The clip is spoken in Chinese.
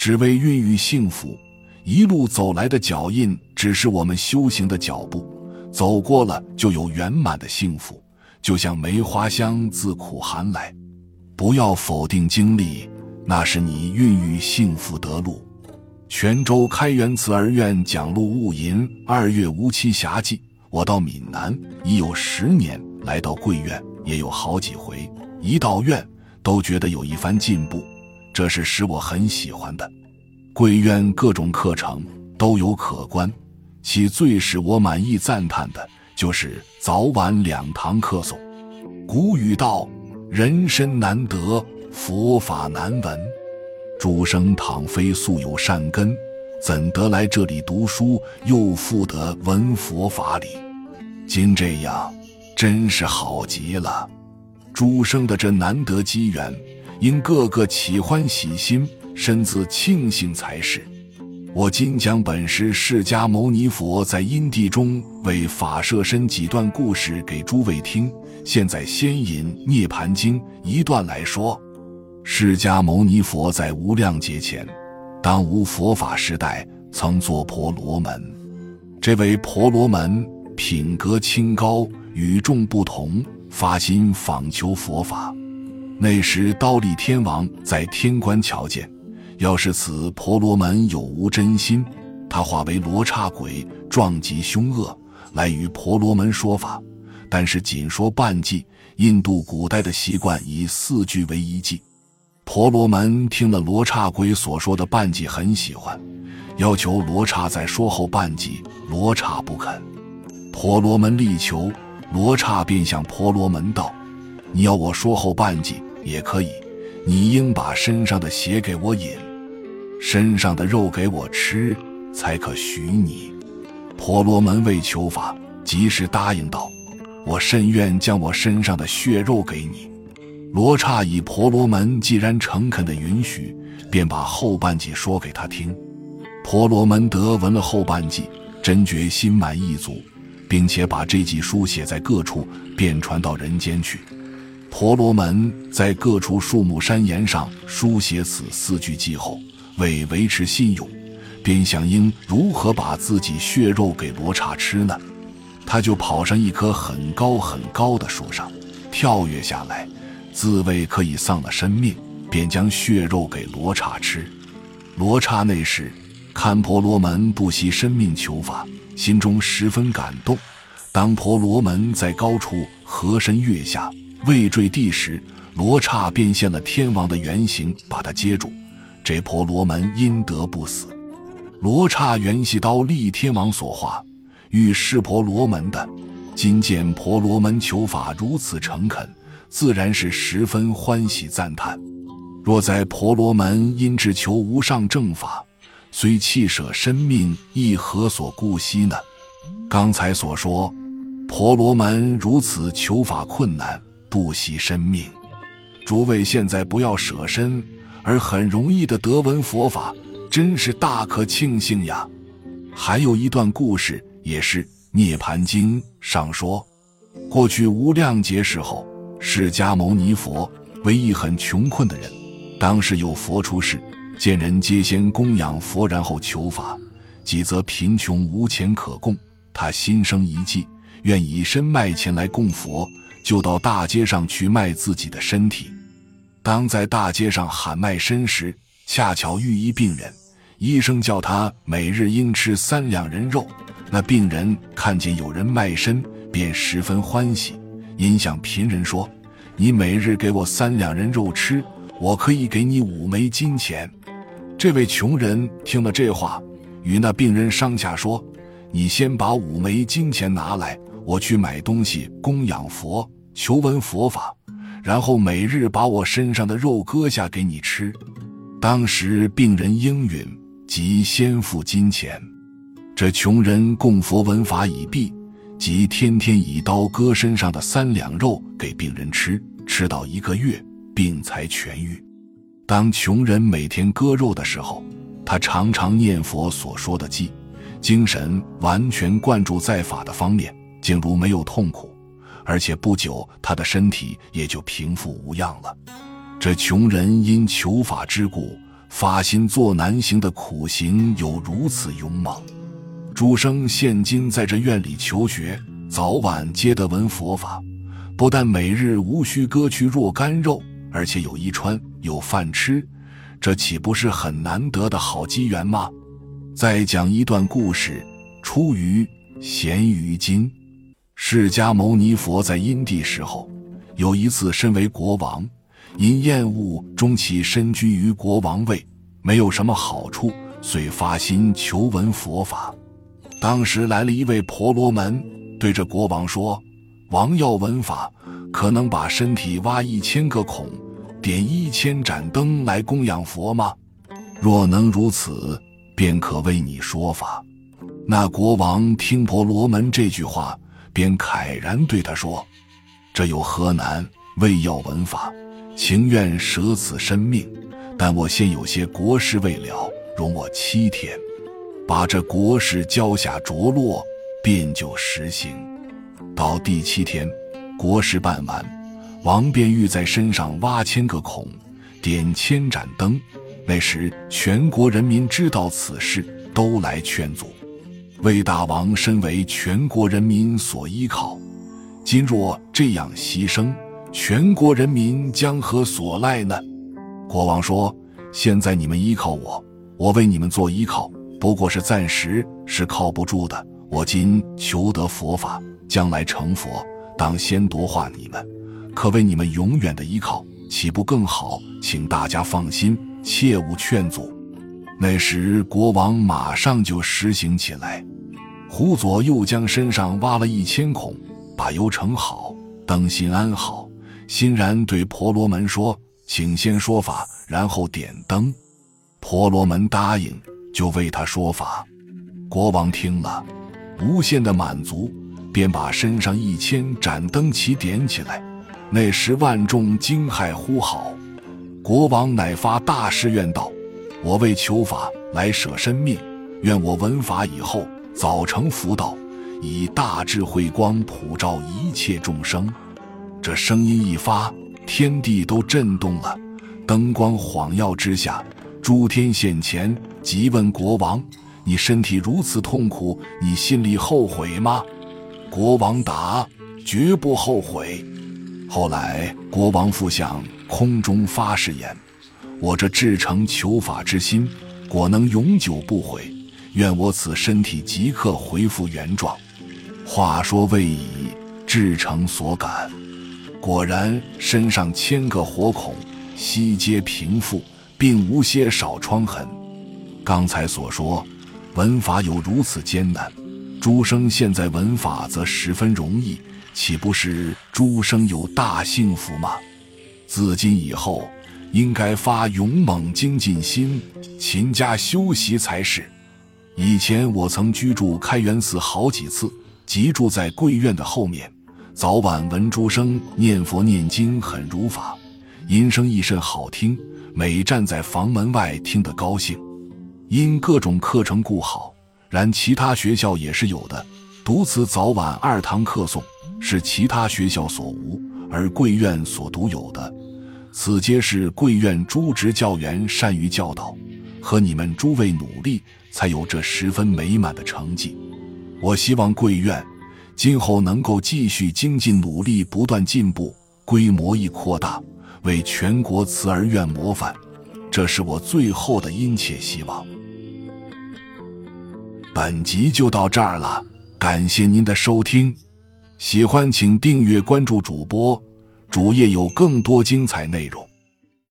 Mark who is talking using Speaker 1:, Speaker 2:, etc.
Speaker 1: 只为孕育幸福。一路走来的脚印，只是我们修行的脚步，走过了就有圆满的幸福。就像梅花香自苦寒来，不要否定经历，那是你孕育幸福的路。泉州开元慈儿院讲录雾吟二月无期暇记。我到闽南已有十年，来到贵院也有好几回，一到院都觉得有一番进步，这是使我很喜欢的。贵院各种课程都有可观，其最使我满意赞叹的就是早晚两堂课诵。古语道：“人身难得，佛法难闻。”诸生倘非素有善根，怎得来这里读书，又复得闻佛法理？今这样，真是好极了。诸生的这难得机缘，应个个起欢喜心。身自庆幸才是。我今讲本师释迦牟尼佛在因地中为法摄身几段故事给诸位听。现在先引《涅盘经》一段来说：释迦牟尼佛在无量劫前，当无佛法时代，曾做婆罗门。这位婆罗门品格清高，与众不同，发心访求佛法。那时刀立天王在天关瞧见。要是此婆罗门有无真心，他化为罗刹鬼，撞击凶恶，来与婆罗门说法。但是仅说半偈。印度古代的习惯以四句为一偈。婆罗门听了罗刹鬼所说的半偈，很喜欢，要求罗刹再说后半偈。罗刹不肯。婆罗门力求，罗刹便向婆罗门道：“你要我说后半偈也可以，你应把身上的血给我饮。”身上的肉给我吃，才可许你。婆罗门为求法，及时答应道：“我甚愿将我身上的血肉给你。”罗刹以婆罗门既然诚恳的允许，便把后半句说给他听。婆罗门得闻了后半句，真觉心满意足，并且把这句书写在各处，便传到人间去。婆罗门在各处树木山岩上书写此四句偈后。为维持信用，便想应如何把自己血肉给罗刹吃呢？他就跑上一棵很高很高的树上，跳跃下来，自谓可以丧了生命，便将血肉给罗刹吃。罗刹那时看婆罗门不惜生命求法，心中十分感动。当婆罗门在高处和身跃下，未坠地时，罗刹便现了天王的原形，把他接住。这婆罗门因得不死，罗刹原系刀立天王所化，欲噬婆罗门的。今见婆罗门求法如此诚恳，自然是十分欢喜赞叹。若在婆罗门因志求无上正法，虽弃舍生命，亦何所顾惜呢？刚才所说，婆罗门如此求法困难，不惜生命。诸位现在不要舍身。而很容易的得闻佛法，真是大可庆幸呀！还有一段故事，也是《涅盘经》上说：过去无量劫时候，释迦牟尼佛为一很穷困的人，当时有佛出世，见人皆先供养佛，然后求法，几则贫穷无钱可供，他心生一计，愿以身卖钱来供佛，就到大街上去卖自己的身体。当在大街上喊卖身时，恰巧遇一病人，医生叫他每日应吃三两人肉。那病人看见有人卖身，便十分欢喜，因向贫人说：“你每日给我三两人肉吃，我可以给你五枚金钱。”这位穷人听了这话，与那病人商洽说：“你先把五枚金钱拿来，我去买东西供养佛，求闻佛法。”然后每日把我身上的肉割下给你吃。当时病人应允，即先付金钱。这穷人供佛闻法已毕，即天天以刀割身上的三两肉给病人吃，吃到一个月，病才痊愈。当穷人每天割肉的时候，他常常念佛所说的偈，精神完全灌注在法的方面，竟如没有痛苦。而且不久，他的身体也就平复无恙了。这穷人因求法之故，发心做难行的苦行有如此勇猛。诸生现今在这院里求学，早晚皆得闻佛法，不但每日无需割去若干肉，而且有衣穿，有饭吃，这岂不是很难得的好机缘吗？再讲一段故事，出于《咸鱼经》。释迦牟尼佛在因地时候，有一次身为国王，因厌恶终其身居于国王位，没有什么好处，遂发心求闻佛法。当时来了一位婆罗门，对着国王说：“王要闻法，可能把身体挖一千个孔，点一千盏灯来供养佛吗？若能如此，便可为你说法。”那国王听婆罗门这句话，便慨然对他说：“这有何难？为要闻法，情愿舍此身命，但我现有些国事未了，容我七天。”把这国事交下着落，便就实行。到第七天，国事办完，王便欲在身上挖千个孔，点千盏灯。那时全国人民知道此事，都来劝阻。魏大王身为全国人民所依靠，今若这样牺牲，全国人民将何所赖呢？国王说：“现在你们依靠我，我为你们做依靠。”不过是暂时，是靠不住的。我今求得佛法，将来成佛，当先夺化你们，可为你们永远的依靠，岂不更好？请大家放心，切勿劝阻。那时国王马上就实行起来，胡左又将身上挖了一千孔，把油盛好，灯芯安好，欣然对婆罗门说：“请先说法，然后点灯。”婆罗门答应。就为他说法，国王听了，无限的满足，便把身上一千盏灯旗点起来。那时万众惊骇呼号，国王乃发大誓愿道：“我为求法来舍身命，愿我闻法以后早成福道，以大智慧光普照一切众生。”这声音一发，天地都震动了，灯光晃耀之下。诸天现前，即问国王：“你身体如此痛苦，你心里后悔吗？”国王答：“绝不后悔。”后来，国王复向空中发誓言：“我这至诚求法之心，果能永久不悔，愿我此身体即刻恢复原状。”话说未已，至诚所感，果然身上千个火孔悉皆平复。并无些少疮痕。刚才所说，闻法有如此艰难，诸生现在闻法则十分容易，岂不是诸生有大幸福吗？自今以后，应该发勇猛精进心，勤加修习才是。以前我曾居住开元寺好几次，即住在贵院的后面，早晚闻诸生念佛念经很如法，音声亦甚好听。每站在房门外听得高兴，因各种课程故好，然其他学校也是有的。独此早晚二堂课诵，是其他学校所无，而贵院所独有的。此皆是贵院诸职教员善于教导，和你们诸位努力，才有这十分美满的成绩。我希望贵院今后能够继续精进努力，不断进步，规模亦扩大。为全国慈儿院模范，这是我最后的殷切希望。本集就到这儿了，感谢您的收听，喜欢请订阅关注主播，主页有更多精彩内容。